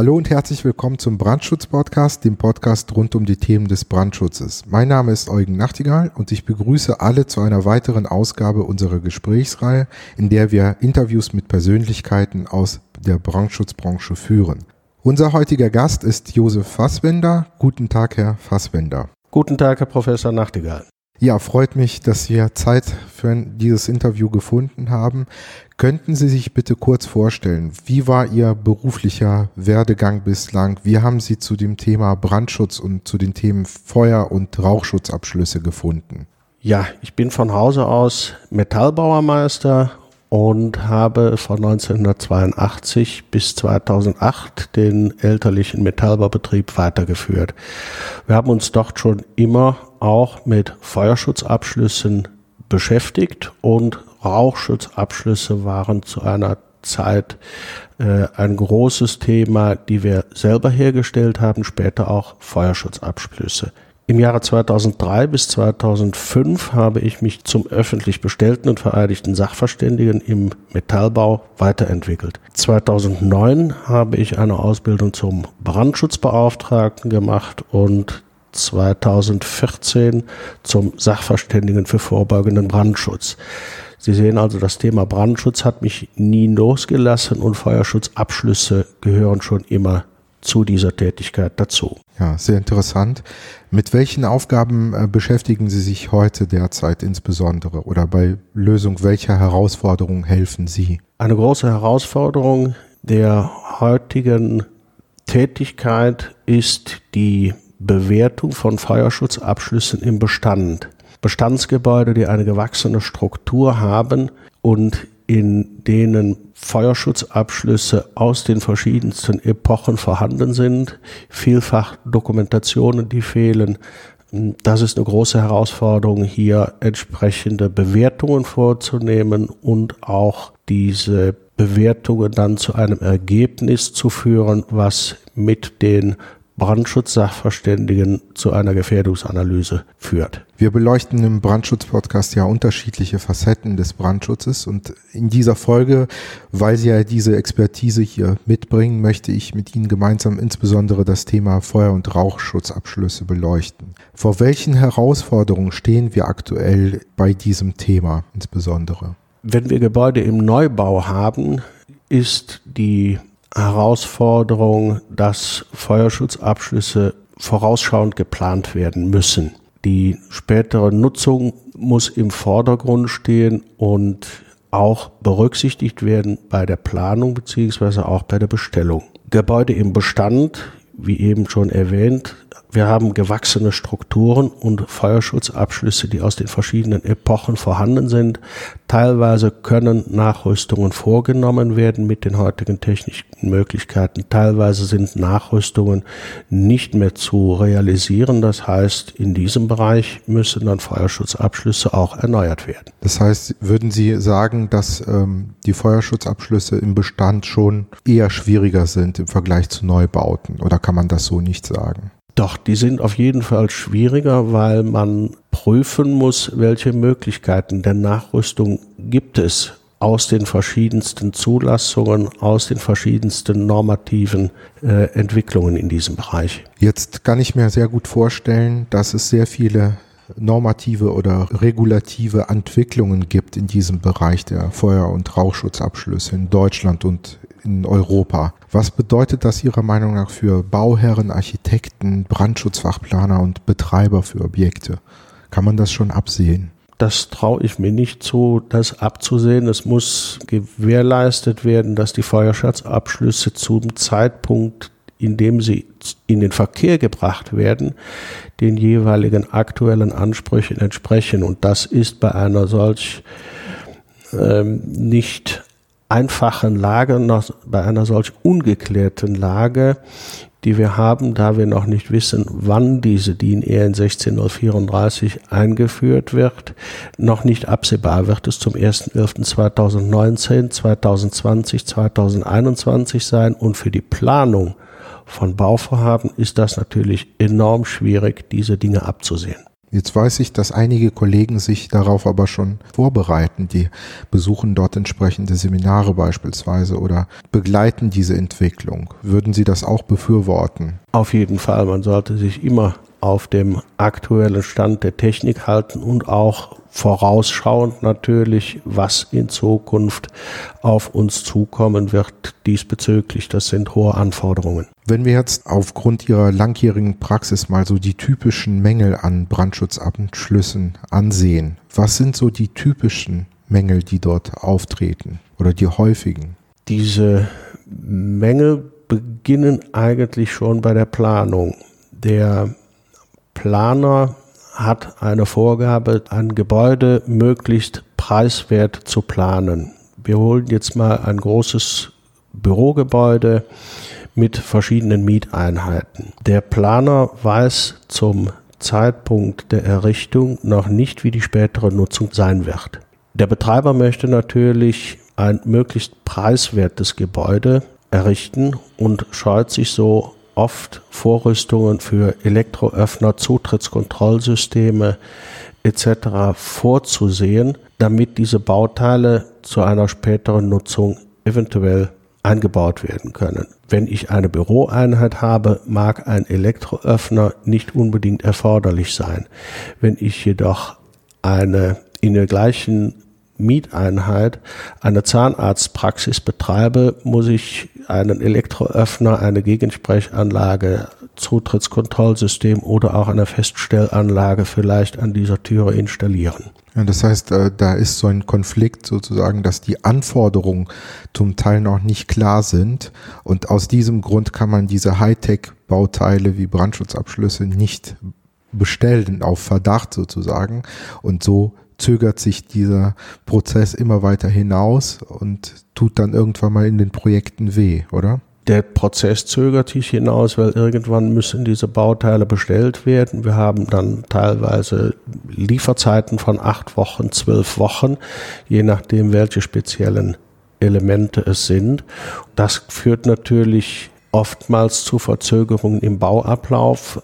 Hallo und herzlich willkommen zum Brandschutz-Podcast, dem Podcast rund um die Themen des Brandschutzes. Mein Name ist Eugen Nachtigall und ich begrüße alle zu einer weiteren Ausgabe unserer Gesprächsreihe, in der wir Interviews mit Persönlichkeiten aus der Brandschutzbranche führen. Unser heutiger Gast ist Josef Fassbender. Guten Tag, Herr Fassbender. Guten Tag, Herr Professor Nachtigall. Ja, freut mich, dass wir Zeit für dieses Interview gefunden haben. Könnten Sie sich bitte kurz vorstellen, wie war Ihr beruflicher Werdegang bislang? Wie haben Sie zu dem Thema Brandschutz und zu den Themen Feuer- und Rauchschutzabschlüsse gefunden? Ja, ich bin von Hause aus Metallbauermeister und habe von 1982 bis 2008 den elterlichen Metallbaubetrieb weitergeführt. Wir haben uns dort schon immer auch mit Feuerschutzabschlüssen beschäftigt und Rauchschutzabschlüsse waren zu einer Zeit äh, ein großes Thema, die wir selber hergestellt haben, später auch Feuerschutzabschlüsse. Im Jahre 2003 bis 2005 habe ich mich zum öffentlich bestellten und vereidigten Sachverständigen im Metallbau weiterentwickelt. 2009 habe ich eine Ausbildung zum Brandschutzbeauftragten gemacht und 2014 zum Sachverständigen für vorbeugenden Brandschutz. Sie sehen also, das Thema Brandschutz hat mich nie losgelassen und Feuerschutzabschlüsse gehören schon immer zu dieser Tätigkeit dazu. Ja, sehr interessant. Mit welchen Aufgaben äh, beschäftigen Sie sich heute derzeit insbesondere oder bei Lösung welcher Herausforderungen helfen Sie? Eine große Herausforderung der heutigen Tätigkeit ist die Bewertung von Feuerschutzabschlüssen im Bestand. Bestandsgebäude, die eine gewachsene Struktur haben und in denen Feuerschutzabschlüsse aus den verschiedensten Epochen vorhanden sind, vielfach Dokumentationen, die fehlen. Das ist eine große Herausforderung, hier entsprechende Bewertungen vorzunehmen und auch diese Bewertungen dann zu einem Ergebnis zu führen, was mit den Brandschutzsachverständigen zu einer Gefährdungsanalyse führt. Wir beleuchten im Brandschutz-Podcast ja unterschiedliche Facetten des Brandschutzes und in dieser Folge, weil Sie ja diese Expertise hier mitbringen, möchte ich mit Ihnen gemeinsam insbesondere das Thema Feuer- und Rauchschutzabschlüsse beleuchten. Vor welchen Herausforderungen stehen wir aktuell bei diesem Thema insbesondere? Wenn wir Gebäude im Neubau haben, ist die Herausforderung, dass Feuerschutzabschlüsse vorausschauend geplant werden müssen. Die spätere Nutzung muss im Vordergrund stehen und auch berücksichtigt werden bei der Planung beziehungsweise auch bei der Bestellung. Gebäude im Bestand, wie eben schon erwähnt, wir haben gewachsene Strukturen und Feuerschutzabschlüsse, die aus den verschiedenen Epochen vorhanden sind. Teilweise können Nachrüstungen vorgenommen werden mit den heutigen technischen Möglichkeiten. Teilweise sind Nachrüstungen nicht mehr zu realisieren. Das heißt, in diesem Bereich müssen dann Feuerschutzabschlüsse auch erneuert werden. Das heißt, würden Sie sagen, dass ähm, die Feuerschutzabschlüsse im Bestand schon eher schwieriger sind im Vergleich zu Neubauten? Oder kann man das so nicht sagen? Doch, die sind auf jeden Fall schwieriger, weil man prüfen muss, welche Möglichkeiten der Nachrüstung gibt es aus den verschiedensten Zulassungen, aus den verschiedensten normativen äh, Entwicklungen in diesem Bereich. Jetzt kann ich mir sehr gut vorstellen, dass es sehr viele normative oder regulative Entwicklungen gibt in diesem Bereich der Feuer- und Rauchschutzabschlüsse in Deutschland und in Europa. Was bedeutet das Ihrer Meinung nach für Bauherren, Architekten, Brandschutzfachplaner und Betreiber für Objekte? Kann man das schon absehen? Das traue ich mir nicht zu, das abzusehen. Es muss gewährleistet werden, dass die Feuerschutzabschlüsse zum Zeitpunkt, in dem sie in den Verkehr gebracht werden, den jeweiligen aktuellen Ansprüchen entsprechen. Und das ist bei einer solch ähm, nicht einfachen Lage, noch bei einer solch ungeklärten Lage, die wir haben, da wir noch nicht wissen, wann diese DIN EN 16034 eingeführt wird, noch nicht absehbar wird es zum 1.11.2019, 2020, 2021 sein und für die Planung von Bauvorhaben ist das natürlich enorm schwierig, diese Dinge abzusehen. Jetzt weiß ich, dass einige Kollegen sich darauf aber schon vorbereiten. Die besuchen dort entsprechende Seminare beispielsweise oder begleiten diese Entwicklung. Würden Sie das auch befürworten? Auf jeden Fall. Man sollte sich immer auf dem aktuellen Stand der Technik halten und auch vorausschauend natürlich, was in Zukunft auf uns zukommen wird diesbezüglich. Das sind hohe Anforderungen. Wenn wir jetzt aufgrund Ihrer langjährigen Praxis mal so die typischen Mängel an Brandschutzabschlüssen ansehen, was sind so die typischen Mängel, die dort auftreten oder die häufigen? Diese Mängel beginnen eigentlich schon bei der Planung. Der Planer hat eine Vorgabe, ein Gebäude möglichst preiswert zu planen. Wir holen jetzt mal ein großes Bürogebäude mit verschiedenen Mieteinheiten. Der Planer weiß zum Zeitpunkt der Errichtung noch nicht, wie die spätere Nutzung sein wird. Der Betreiber möchte natürlich ein möglichst preiswertes Gebäude errichten und scheut sich so oft Vorrüstungen für Elektroöffner, Zutrittskontrollsysteme etc. vorzusehen, damit diese Bauteile zu einer späteren Nutzung eventuell eingebaut werden können. Wenn ich eine Büroeinheit habe, mag ein Elektroöffner nicht unbedingt erforderlich sein. Wenn ich jedoch eine in der gleichen Mieteinheit eine Zahnarztpraxis betreibe, muss ich einen Elektroöffner, eine Gegensprechanlage, Zutrittskontrollsystem oder auch eine Feststellanlage vielleicht an dieser Türe installieren. Ja, das heißt, äh, da ist so ein Konflikt sozusagen, dass die Anforderungen zum Teil noch nicht klar sind und aus diesem Grund kann man diese Hightech-Bauteile wie Brandschutzabschlüsse nicht bestellen auf Verdacht sozusagen und so zögert sich dieser Prozess immer weiter hinaus und tut dann irgendwann mal in den Projekten weh, oder? Der Prozess zögert sich hinaus, weil irgendwann müssen diese Bauteile bestellt werden. Wir haben dann teilweise Lieferzeiten von acht Wochen, zwölf Wochen, je nachdem, welche speziellen Elemente es sind. Das führt natürlich oftmals zu Verzögerungen im Bauablauf,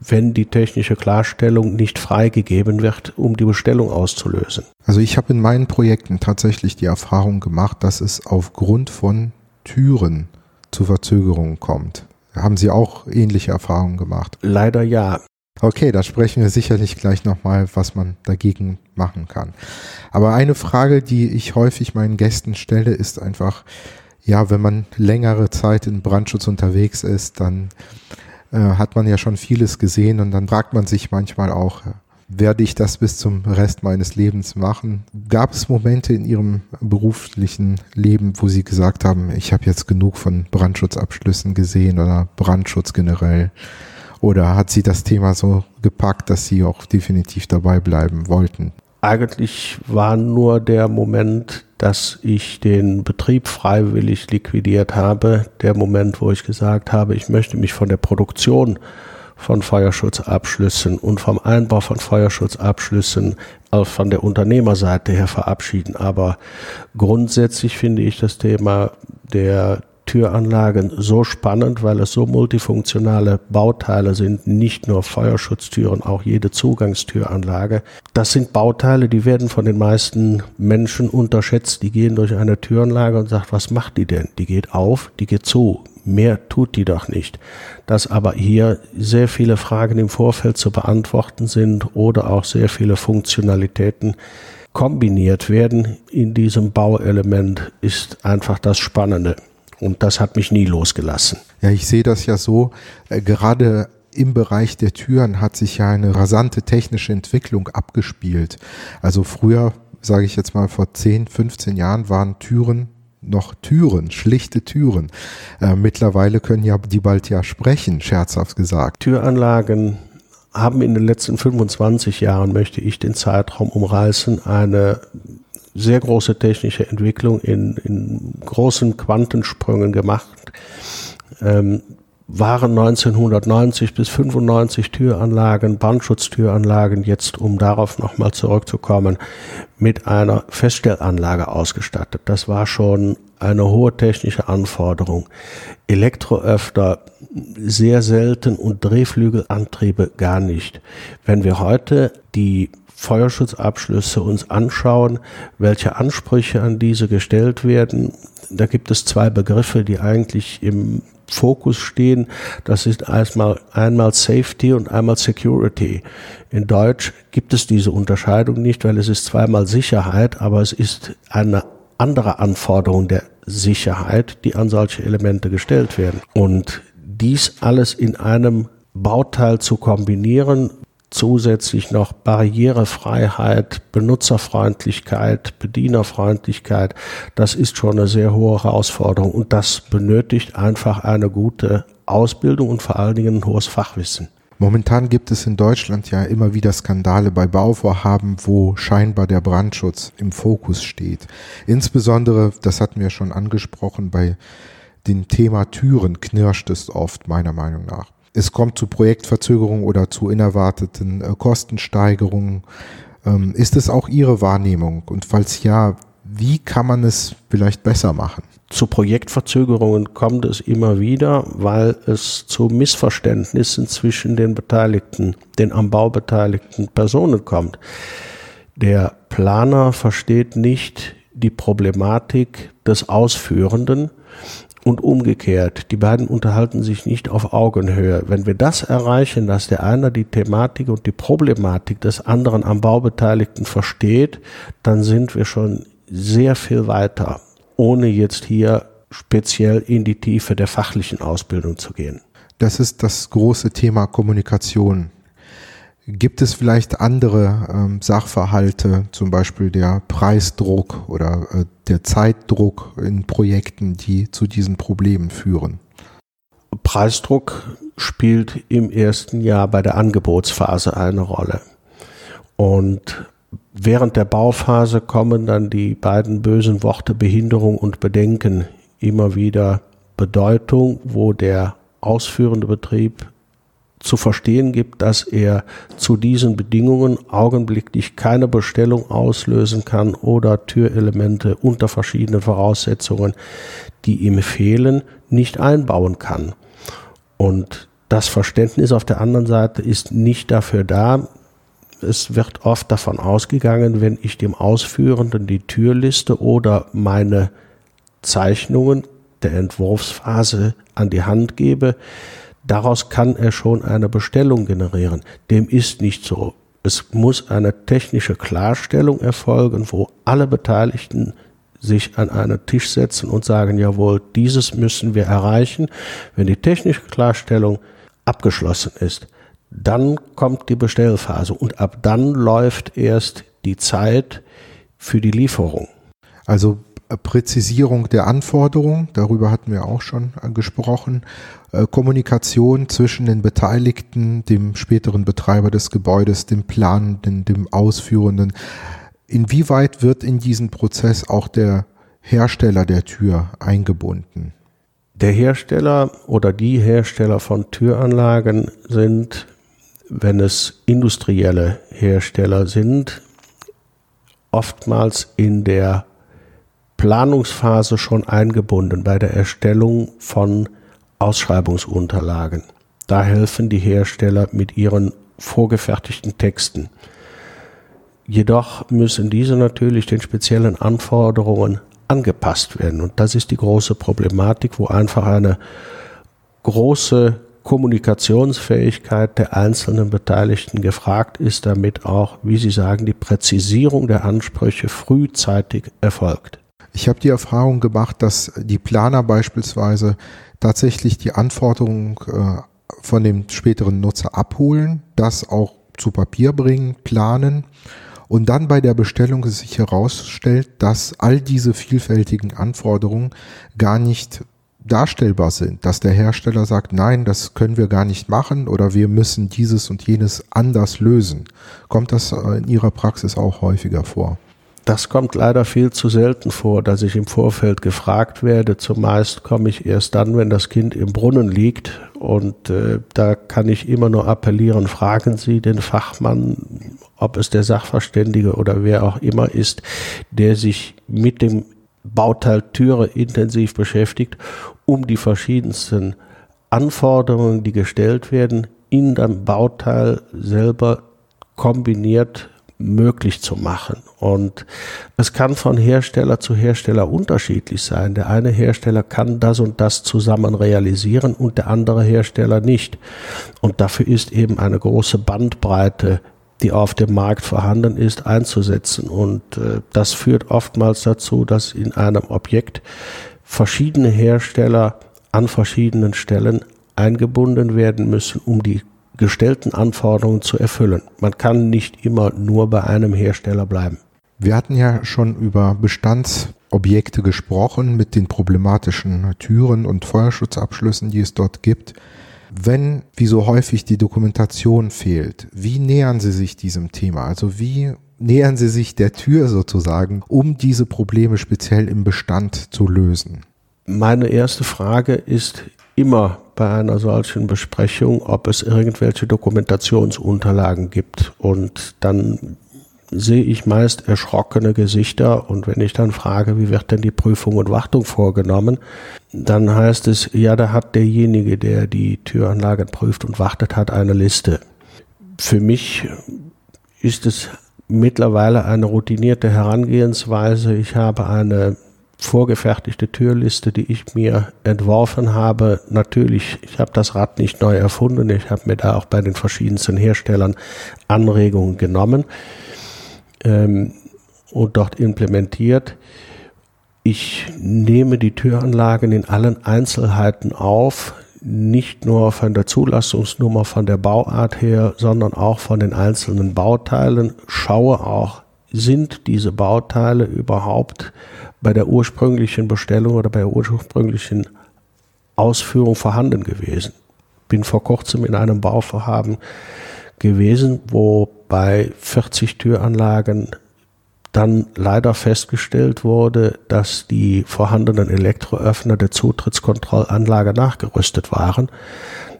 wenn die technische Klarstellung nicht freigegeben wird, um die Bestellung auszulösen. Also ich habe in meinen Projekten tatsächlich die Erfahrung gemacht, dass es aufgrund von Türen zu Verzögerungen kommt. Haben Sie auch ähnliche Erfahrungen gemacht? Leider ja. Okay, da sprechen wir sicherlich gleich nochmal, was man dagegen machen kann. Aber eine Frage, die ich häufig meinen Gästen stelle, ist einfach, ja, wenn man längere Zeit in Brandschutz unterwegs ist, dann äh, hat man ja schon vieles gesehen und dann fragt man sich manchmal auch, werde ich das bis zum Rest meines Lebens machen? Gab es Momente in Ihrem beruflichen Leben, wo Sie gesagt haben, ich habe jetzt genug von Brandschutzabschlüssen gesehen oder Brandschutz generell? Oder hat Sie das Thema so gepackt, dass Sie auch definitiv dabei bleiben wollten? Eigentlich war nur der Moment, dass ich den Betrieb freiwillig liquidiert habe, der Moment, wo ich gesagt habe, ich möchte mich von der Produktion von Feuerschutzabschlüssen und vom Einbau von Feuerschutzabschlüssen auch von der Unternehmerseite her verabschieden. Aber grundsätzlich finde ich das Thema der Türanlagen so spannend, weil es so multifunktionale Bauteile sind, nicht nur Feuerschutztüren, auch jede Zugangstüranlage. Das sind Bauteile, die werden von den meisten Menschen unterschätzt. Die gehen durch eine Türanlage und sagt, was macht die denn? Die geht auf, die geht zu. Mehr tut die doch nicht. Dass aber hier sehr viele Fragen im Vorfeld zu beantworten sind oder auch sehr viele Funktionalitäten kombiniert werden in diesem Bauelement, ist einfach das Spannende. Und das hat mich nie losgelassen. Ja, ich sehe das ja so, äh, gerade im Bereich der Türen hat sich ja eine rasante technische Entwicklung abgespielt. Also früher, sage ich jetzt mal vor 10, 15 Jahren, waren Türen noch Türen, schlichte Türen. Äh, mittlerweile können ja die bald ja sprechen, scherzhaft gesagt. Türanlagen haben in den letzten 25 Jahren, möchte ich den Zeitraum umreißen, eine sehr große technische Entwicklung in, in großen Quantensprüngen gemacht. Ähm, waren 1990 bis 95 Türanlagen, Brandschutztüranlagen, jetzt um darauf nochmal zurückzukommen, mit einer Feststellanlage ausgestattet. Das war schon eine hohe technische Anforderung. Elektroöfter sehr selten und Drehflügelantriebe gar nicht. Wenn wir heute die Feuerschutzabschlüsse uns anschauen, welche Ansprüche an diese gestellt werden, da gibt es zwei Begriffe, die eigentlich im Fokus stehen. Das ist einmal, einmal Safety und einmal Security. In Deutsch gibt es diese Unterscheidung nicht, weil es ist zweimal Sicherheit, aber es ist eine andere Anforderung der Sicherheit, die an solche Elemente gestellt werden. Und dies alles in einem Bauteil zu kombinieren, zusätzlich noch Barrierefreiheit, Benutzerfreundlichkeit, Bedienerfreundlichkeit, das ist schon eine sehr hohe Herausforderung und das benötigt einfach eine gute Ausbildung und vor allen Dingen ein hohes Fachwissen. Momentan gibt es in Deutschland ja immer wieder Skandale bei Bauvorhaben, wo scheinbar der Brandschutz im Fokus steht. Insbesondere, das hatten wir schon angesprochen, bei dem Thema Türen knirscht es oft, meiner Meinung nach es kommt zu Projektverzögerungen oder zu unerwarteten äh, Kostensteigerungen. Ähm, ist es auch Ihre Wahrnehmung? Und falls ja, wie kann man es vielleicht besser machen? Zu Projektverzögerungen kommt es immer wieder, weil es zu Missverständnissen zwischen den Beteiligten, den am Bau beteiligten Personen kommt. Der Planer versteht nicht die Problematik des Ausführenden, und umgekehrt. Die beiden unterhalten sich nicht auf Augenhöhe. Wenn wir das erreichen, dass der eine die Thematik und die Problematik des anderen am Baubeteiligten versteht, dann sind wir schon sehr viel weiter, ohne jetzt hier speziell in die Tiefe der fachlichen Ausbildung zu gehen. Das ist das große Thema Kommunikation Gibt es vielleicht andere ähm, Sachverhalte, zum Beispiel der Preisdruck oder äh, der Zeitdruck in Projekten, die zu diesen Problemen führen? Preisdruck spielt im ersten Jahr bei der Angebotsphase eine Rolle. Und während der Bauphase kommen dann die beiden bösen Worte Behinderung und Bedenken immer wieder Bedeutung, wo der ausführende Betrieb zu verstehen gibt, dass er zu diesen Bedingungen augenblicklich keine Bestellung auslösen kann oder Türelemente unter verschiedenen Voraussetzungen, die ihm fehlen, nicht einbauen kann. Und das Verständnis auf der anderen Seite ist nicht dafür da. Es wird oft davon ausgegangen, wenn ich dem Ausführenden die Türliste oder meine Zeichnungen der Entwurfsphase an die Hand gebe, Daraus kann er schon eine Bestellung generieren. Dem ist nicht so. Es muss eine technische Klarstellung erfolgen, wo alle Beteiligten sich an einen Tisch setzen und sagen, jawohl, dieses müssen wir erreichen. Wenn die technische Klarstellung abgeschlossen ist, dann kommt die Bestellphase und ab dann läuft erst die Zeit für die Lieferung. Also Präzisierung der Anforderungen, darüber hatten wir auch schon gesprochen, äh, Kommunikation zwischen den Beteiligten, dem späteren Betreiber des Gebäudes, dem Planenden, dem Ausführenden. Inwieweit wird in diesen Prozess auch der Hersteller der Tür eingebunden? Der Hersteller oder die Hersteller von Türanlagen sind, wenn es industrielle Hersteller sind, oftmals in der Planungsphase schon eingebunden bei der Erstellung von Ausschreibungsunterlagen. Da helfen die Hersteller mit ihren vorgefertigten Texten. Jedoch müssen diese natürlich den speziellen Anforderungen angepasst werden. Und das ist die große Problematik, wo einfach eine große Kommunikationsfähigkeit der einzelnen Beteiligten gefragt ist, damit auch, wie Sie sagen, die Präzisierung der Ansprüche frühzeitig erfolgt. Ich habe die Erfahrung gemacht, dass die Planer beispielsweise tatsächlich die Anforderungen äh, von dem späteren Nutzer abholen, das auch zu Papier bringen, planen und dann bei der Bestellung sich herausstellt, dass all diese vielfältigen Anforderungen gar nicht darstellbar sind, dass der Hersteller sagt, nein, das können wir gar nicht machen oder wir müssen dieses und jenes anders lösen. Kommt das äh, in Ihrer Praxis auch häufiger vor? Das kommt leider viel zu selten vor, dass ich im Vorfeld gefragt werde. Zumeist komme ich erst dann, wenn das Kind im Brunnen liegt Und äh, da kann ich immer nur appellieren, fragen Sie den Fachmann, ob es der Sachverständige oder wer auch immer ist, der sich mit dem Bauteil Türe intensiv beschäftigt, um die verschiedensten Anforderungen, die gestellt werden, in dem Bauteil selber kombiniert möglich zu machen. Und es kann von Hersteller zu Hersteller unterschiedlich sein. Der eine Hersteller kann das und das zusammen realisieren und der andere Hersteller nicht. Und dafür ist eben eine große Bandbreite die auf dem Markt vorhanden ist, einzusetzen. Und äh, das führt oftmals dazu, dass in einem Objekt verschiedene Hersteller an verschiedenen Stellen eingebunden werden müssen, um die gestellten Anforderungen zu erfüllen. Man kann nicht immer nur bei einem Hersteller bleiben. Wir hatten ja schon über Bestandsobjekte gesprochen mit den problematischen Türen und Feuerschutzabschlüssen, die es dort gibt. Wenn, wie so häufig, die Dokumentation fehlt, wie nähern Sie sich diesem Thema? Also wie nähern Sie sich der Tür sozusagen, um diese Probleme speziell im Bestand zu lösen? Meine erste Frage ist immer bei einer solchen Besprechung, ob es irgendwelche Dokumentationsunterlagen gibt. Und dann sehe ich meist erschrockene Gesichter und wenn ich dann frage, wie wird denn die Prüfung und Wartung vorgenommen, dann heißt es, ja, da hat derjenige, der die Türanlagen prüft und wartet, hat eine Liste. Für mich ist es mittlerweile eine routinierte Herangehensweise. Ich habe eine vorgefertigte Türliste, die ich mir entworfen habe. Natürlich, ich habe das Rad nicht neu erfunden. Ich habe mir da auch bei den verschiedensten Herstellern Anregungen genommen ähm, und dort implementiert. Ich nehme die Türanlagen in allen Einzelheiten auf, nicht nur von der Zulassungsnummer, von der Bauart her, sondern auch von den einzelnen Bauteilen, schaue auch, sind diese Bauteile überhaupt bei der ursprünglichen Bestellung oder bei der ursprünglichen Ausführung vorhanden gewesen. Bin vor kurzem in einem Bauvorhaben gewesen, wo bei 40 Türanlagen dann leider festgestellt wurde, dass die vorhandenen Elektroöffner der Zutrittskontrollanlage nachgerüstet waren.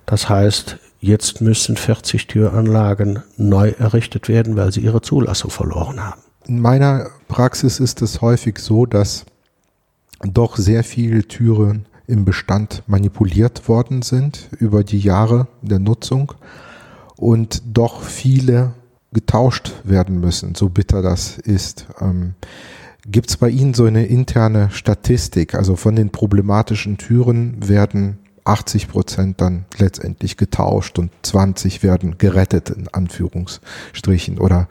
Das heißt, jetzt müssen 40 Türanlagen neu errichtet werden, weil sie ihre Zulassung verloren haben. In meiner Praxis ist es häufig so, dass doch sehr viele Türen im Bestand manipuliert worden sind über die Jahre der Nutzung und doch viele getauscht werden müssen, so bitter das ist. Ähm, Gibt es bei Ihnen so eine interne Statistik? Also von den problematischen Türen werden 80 Prozent dann letztendlich getauscht und 20 werden gerettet in Anführungsstrichen. Oder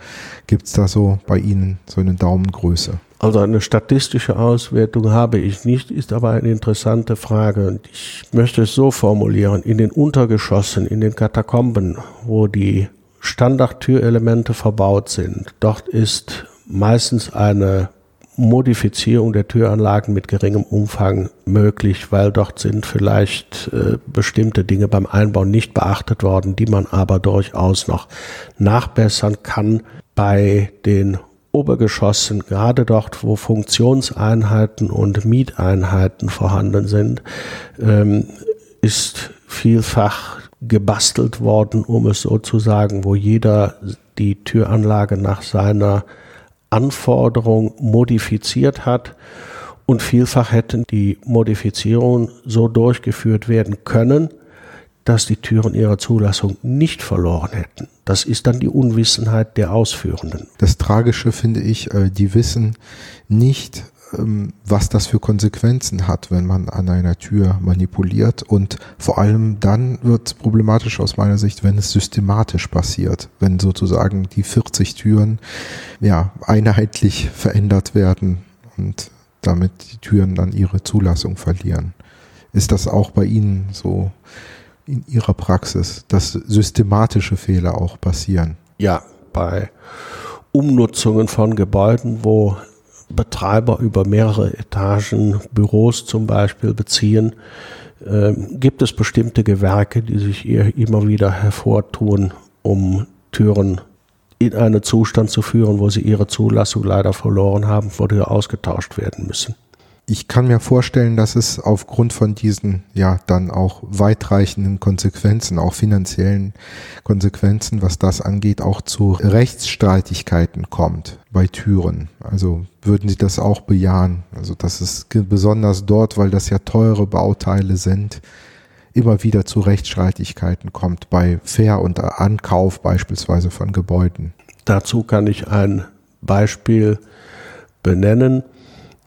gibt es da so bei Ihnen so eine Daumengröße? Also eine statistische Auswertung habe ich nicht, ist aber eine interessante Frage. Und ich möchte es so formulieren. In den Untergeschossen, in den Katakomben, wo die Standardtürelemente verbaut sind, dort ist meistens eine Modifizierung der Türanlagen mit geringem Umfang möglich, weil dort sind vielleicht äh, bestimmte Dinge beim Einbau nicht beachtet worden, die man aber durchaus noch nachbessern kann. Bei den Obergeschossen, gerade dort, wo Funktionseinheiten und Mieteinheiten vorhanden sind, ähm, ist vielfach gebastelt worden, um es so zu sagen, wo jeder die Türanlage nach seiner Anforderung modifiziert hat und vielfach hätten die Modifizierungen so durchgeführt werden können, dass die Türen ihrer Zulassung nicht verloren hätten. Das ist dann die Unwissenheit der Ausführenden. Das Tragische finde ich, äh, die wissen nicht, was das für Konsequenzen hat, wenn man an einer Tür manipuliert. Und vor allem dann wird es problematisch aus meiner Sicht, wenn es systematisch passiert, wenn sozusagen die 40 Türen ja einheitlich verändert werden und damit die Türen dann ihre Zulassung verlieren. Ist das auch bei Ihnen so? in Ihrer Praxis, dass systematische Fehler auch passieren? Ja, bei Umnutzungen von Gebäuden, wo Betreiber über mehrere Etagen Büros zum Beispiel beziehen, äh, gibt es bestimmte Gewerke, die sich immer wieder hervortun, um Türen in einen Zustand zu führen, wo sie ihre Zulassung leider verloren haben, wo die ausgetauscht werden müssen. Ich kann mir vorstellen, dass es aufgrund von diesen ja dann auch weitreichenden Konsequenzen, auch finanziellen Konsequenzen, was das angeht, auch zu Rechtsstreitigkeiten kommt bei Türen. Also würden Sie das auch bejahen? Also dass es besonders dort, weil das ja teure Bauteile sind, immer wieder zu Rechtsstreitigkeiten kommt bei Ver- und Ankauf beispielsweise von Gebäuden. Dazu kann ich ein Beispiel benennen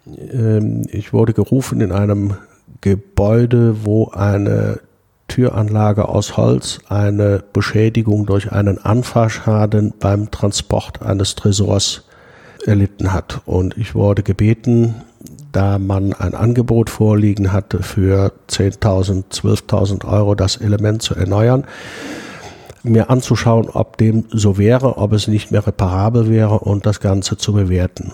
ähm, ich wurde gerufen in einem Gebäude, wo eine Türanlage aus Holz eine Beschädigung durch einen Anfahrschaden beim Transport eines Tresors erlitten hat. Und ich wurde gebeten, da man ein Angebot vorliegen hatte für 10.000, 12.000 Euro das Element zu erneuern, mir anzuschauen, ob dem so wäre, ob es nicht mehr reparabel wäre und das Ganze zu bewerten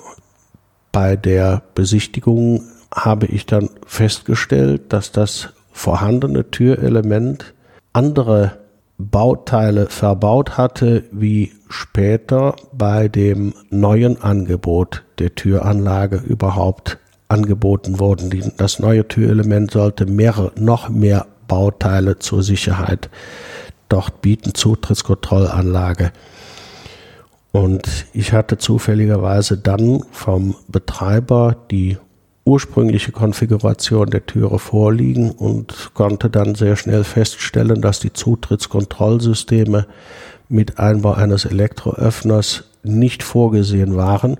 bei der Besichtigung habe ich dann festgestellt, dass das vorhandene Türelement andere Bauteile verbaut hatte, wie später bei dem neuen Angebot der Türanlage überhaupt angeboten wurden. Das neue Türelement sollte mehrere, noch mehr Bauteile zur Sicherheit dort bieten, Zutrittskontrollanlage. Und ich hatte zufälligerweise dann vom Betreiber die ursprüngliche Konfiguration der Türe vorliegen und konnte dann sehr schnell feststellen, dass die Zutrittskontrollsysteme mit Einbau eines Elektroöffners nicht vorgesehen waren.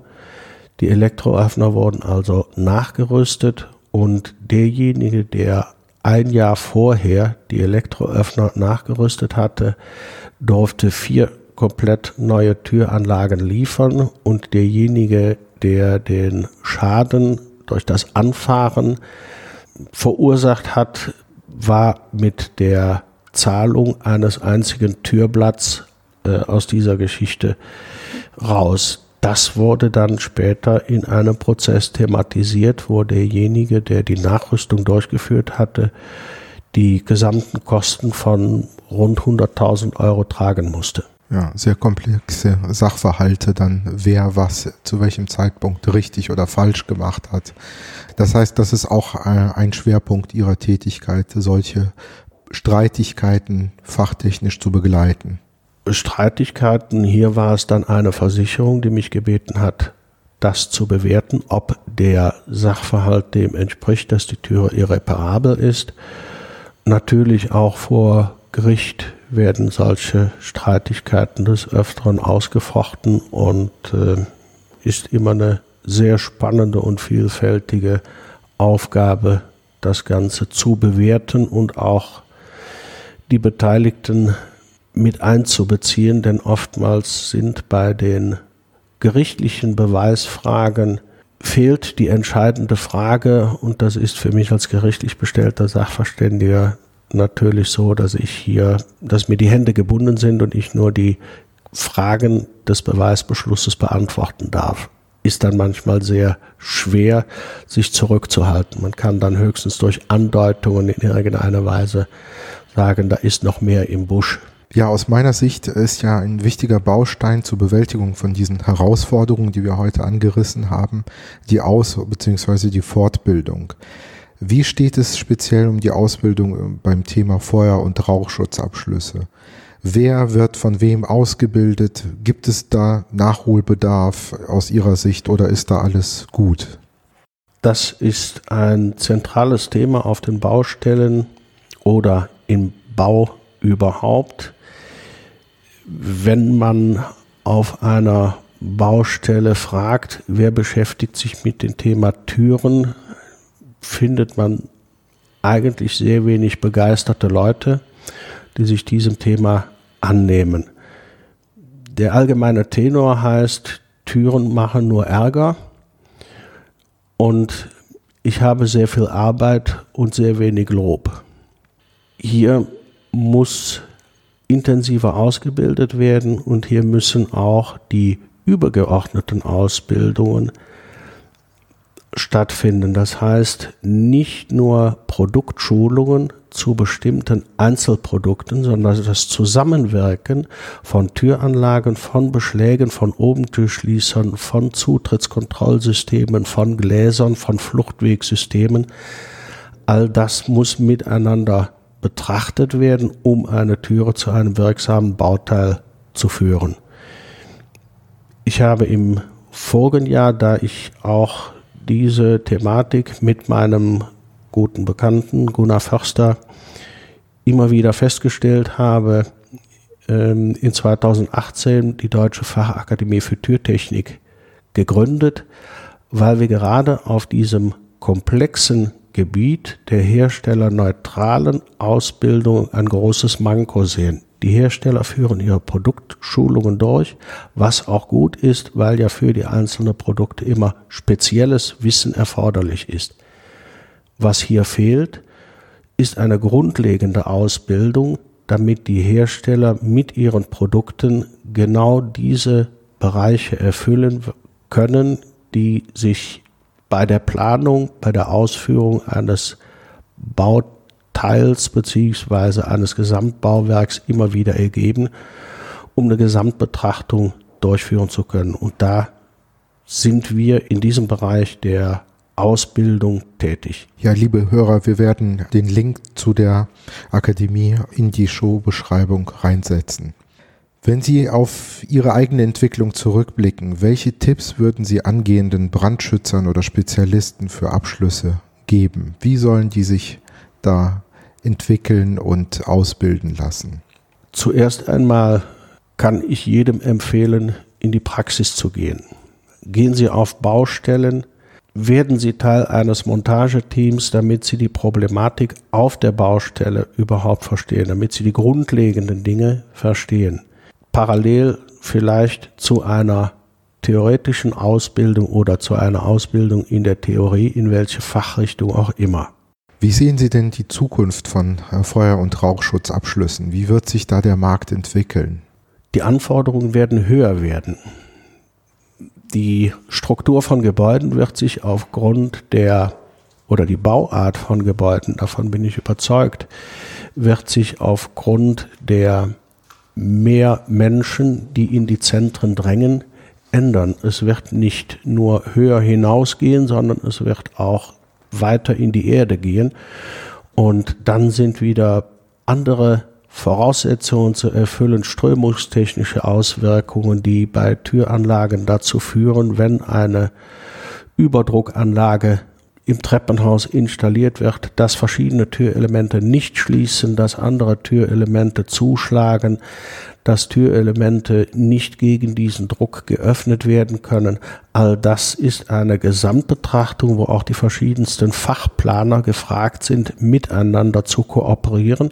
Die Elektroöffner wurden also nachgerüstet und derjenige, der ein Jahr vorher die Elektroöffner nachgerüstet hatte, durfte vier komplett neue Türanlagen liefern und derjenige, der den Schaden durch das Anfahren verursacht hat, war mit der Zahlung eines einzigen Türblatts äh, aus dieser Geschichte raus. Das wurde dann später in einem Prozess thematisiert, wo derjenige, der die Nachrüstung durchgeführt hatte, die gesamten Kosten von rund 100.000 Euro tragen musste ja, sehr komplexe Sachverhalte dann, wer was zu welchem Zeitpunkt richtig oder falsch gemacht hat. Das heißt, das ist auch äh, ein Schwerpunkt Ihrer Tätigkeit, solche Streitigkeiten fachtechnisch zu begleiten. Streitigkeiten, hier war es dann eine Versicherung, die mich gebeten hat, das zu bewerten, ob der Sachverhalt dem entspricht, dass die Tür irreparabel ist. Natürlich auch vor Gericht werden solche Streitigkeiten des Öfteren ausgefochten und äh, ist immer eine sehr spannende und vielfältige Aufgabe, das Ganze zu bewerten und auch die Beteiligten mit einzubeziehen, denn oftmals sind bei den gerichtlichen Beweisfragen fehlt die entscheidende Frage und das ist für mich als gerichtlich bestellter Sachverständiger natürlich so, dass ich hier, dass mir die Hände gebunden sind und ich nur die Fragen des Beweisbeschlusses beantworten darf. Ist dann manchmal sehr schwer, sich zurückzuhalten. Man kann dann höchstens durch Andeutungen in irgendeiner Weise sagen, da ist noch mehr im Busch. Ja, aus meiner Sicht ist ja ein wichtiger Baustein zur Bewältigung von diesen Herausforderungen, die wir heute angerissen haben, die Aus- bzw. die Fortbildung. Wie steht es speziell um die Ausbildung äh, beim Thema Feuer- und Rauchschutzabschlüsse? Wer wird von wem ausgebildet? Gibt es da Nachholbedarf aus Ihrer Sicht oder ist da alles gut? Das ist ein zentrales Thema auf den Baustellen oder im Bau überhaupt. Wenn man auf einer Baustelle fragt, wer beschäftigt sich mit dem Thema Türen, findet man eigentlich sehr wenig begeisterte Leute, die sich diesem Thema annehmen. Der allgemeine Tenor heißt, Türen machen nur Ärger und ich habe sehr viel Arbeit und sehr wenig Lob. Hier muss intensiver ausgebildet werden und hier müssen auch die übergeordneten Ausbildungen stattfinden. Das heißt, nicht nur Produktschulungen zu bestimmten Einzelprodukten, sondern das Zusammenwirken von Türanlagen, von Beschlägen, von Obentürschließern, von Zutrittskontrollsystemen, von Gläsern, von Fluchtwegsystemen. All das muss miteinander betrachtet werden, um eine Türe zu einem wirksamen Bauteil zu führen. Ich habe im vorigen Jahr, da ich auch diese Thematik mit meinem guten Bekannten Gunnar Förster immer wieder festgestellt habe, ähm, in 2018 die Deutsche Fachakademie für Türtechnik gegründet, weil wir gerade auf diesem komplexen Gebiet der herstellerneutralen Ausbildung ein großes Manko sehen. Die Hersteller führen ihre Produktschulungen durch, was auch gut ist, weil ja für die einzelnen Produkte immer spezielles Wissen erforderlich ist. Was hier fehlt, ist eine grundlegende Ausbildung, damit die Hersteller mit ihren Produkten genau diese Bereiche erfüllen können, die sich bei der Planung, bei der Ausführung eines Bauteils Teils beziehungsweise eines Gesamtbauwerks immer wieder ergeben, um eine Gesamtbetrachtung durchführen zu können. Und da sind wir in diesem Bereich der Ausbildung tätig. Ja, liebe Hörer, wir werden den Link zu der Akademie in die Showbeschreibung reinsetzen. Wenn Sie auf Ihre eigene Entwicklung zurückblicken, welche Tipps würden Sie angehenden Brandschützern oder Spezialisten für Abschlüsse geben? Wie sollen die sich da entwickeln und ausbilden lassen? Zuerst einmal kann ich jedem empfehlen, in die Praxis zu gehen. Gehen Sie auf Baustellen, werden Sie Teil eines Montageteams, damit Sie die Problematik auf der Baustelle überhaupt verstehen, damit Sie die grundlegenden Dinge verstehen. Parallel vielleicht zu einer theoretischen Ausbildung oder zu einer Ausbildung in der Theorie, in welche Fachrichtung auch immer. Wie sehen Sie denn die Zukunft von äh, Feuer- und Rauchschutzabschlüssen? Wie wird sich da der Markt entwickeln? Die Anforderungen werden höher werden. Die Struktur von Gebäuden wird sich aufgrund der oder die Bauart von Gebäuden, davon bin ich überzeugt, wird sich aufgrund der mehr Menschen, die in die Zentren drängen, ändern. Es wird nicht nur höher hinausgehen, sondern es wird auch weiter in die Erde gehen. Und dann sind wieder andere Voraussetzungen zu erfüllen, strömungstechnische Auswirkungen, die bei Türanlagen dazu führen, wenn eine Überdruckanlage im Treppenhaus installiert wird, dass verschiedene Türelemente nicht schließen, dass andere Türelemente zuschlagen, dass Türelemente nicht gegen diesen Druck geöffnet werden können. All das ist eine Gesamtbetrachtung, wo auch die verschiedensten Fachplaner gefragt sind, miteinander zu kooperieren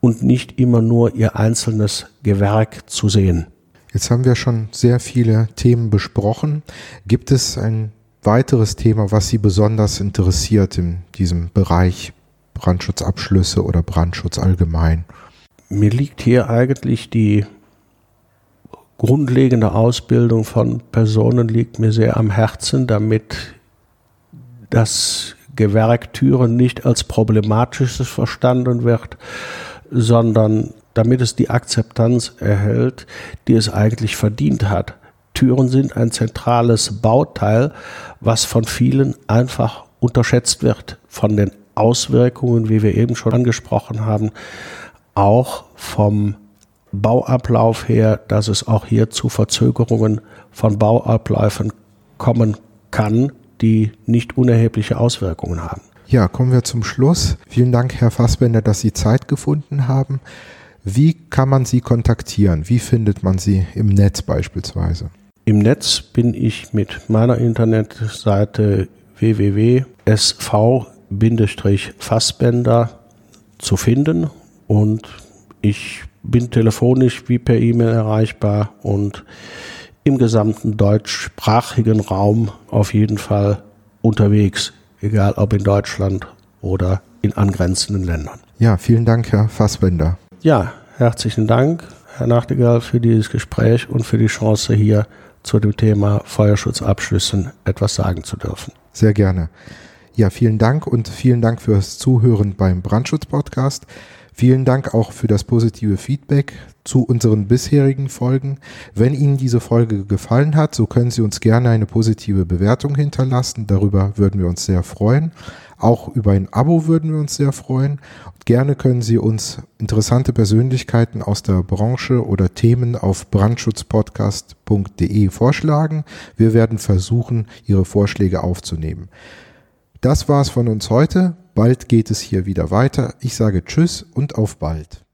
und nicht immer nur ihr einzelnes Gewerk zu sehen. Jetzt haben wir schon sehr viele Themen besprochen. Gibt es ein weiteres Thema, was Sie besonders interessiert in diesem Bereich Brandschutzabschlüsse oder Brandschutz allgemein? Mir liegt hier eigentlich die grundlegende Ausbildung von Personen liegt mir sehr am Herzen, damit das Gewerk Türen nicht als problematisches verstanden wird, sondern damit es die Akzeptanz erhält, die es eigentlich verdient hat. Türen sind ein zentrales Bauteil, was von vielen einfach unterschätzt wird, von den Auswirkungen, wie wir eben schon angesprochen haben, auch vom Bauablauf her, dass es auch hier zu Verzögerungen von Bauabläufen kommen kann, die nicht unerhebliche Auswirkungen haben. Ja, kommen wir zum Schluss. Vielen Dank, Herr Fassbender, dass Sie Zeit gefunden haben. Wie kann man Sie kontaktieren? Wie findet man Sie im Netz beispielsweise? Im Netz bin ich mit meiner Internetseite www.sv-fassbender zu finden und ich bin telefonisch wie per E-Mail erreichbar und im gesamten deutschsprachigen Raum auf jeden Fall unterwegs, egal ob in Deutschland oder in angrenzenden Ländern. Ja, vielen Dank, Herr Fassbender. Ja, herzlichen Dank, Herr Nachtigall, für dieses Gespräch und für die Chance hier zu dem Thema Feuerschutzabschlüssen etwas sagen zu dürfen. Sehr gerne. Ja, vielen Dank und vielen Dank fürs Zuhören beim Brandschutz-Podcast. Vielen Dank auch für das positive Feedback zu unseren bisherigen Folgen. Wenn Ihnen diese Folge gefallen hat, so können Sie uns gerne eine positive Bewertung hinterlassen. Darüber würden wir uns sehr freuen. Auch über ein Abo würden wir uns sehr freuen. Und gerne können Sie uns interessante Persönlichkeiten aus der Branche oder Themen auf brandschutzpodcast.de vorschlagen. Wir werden versuchen, Ihre Vorschläge aufzunehmen. Das war's von uns heute. Bald geht es hier wieder weiter. Ich sage Tschüss und auf bald.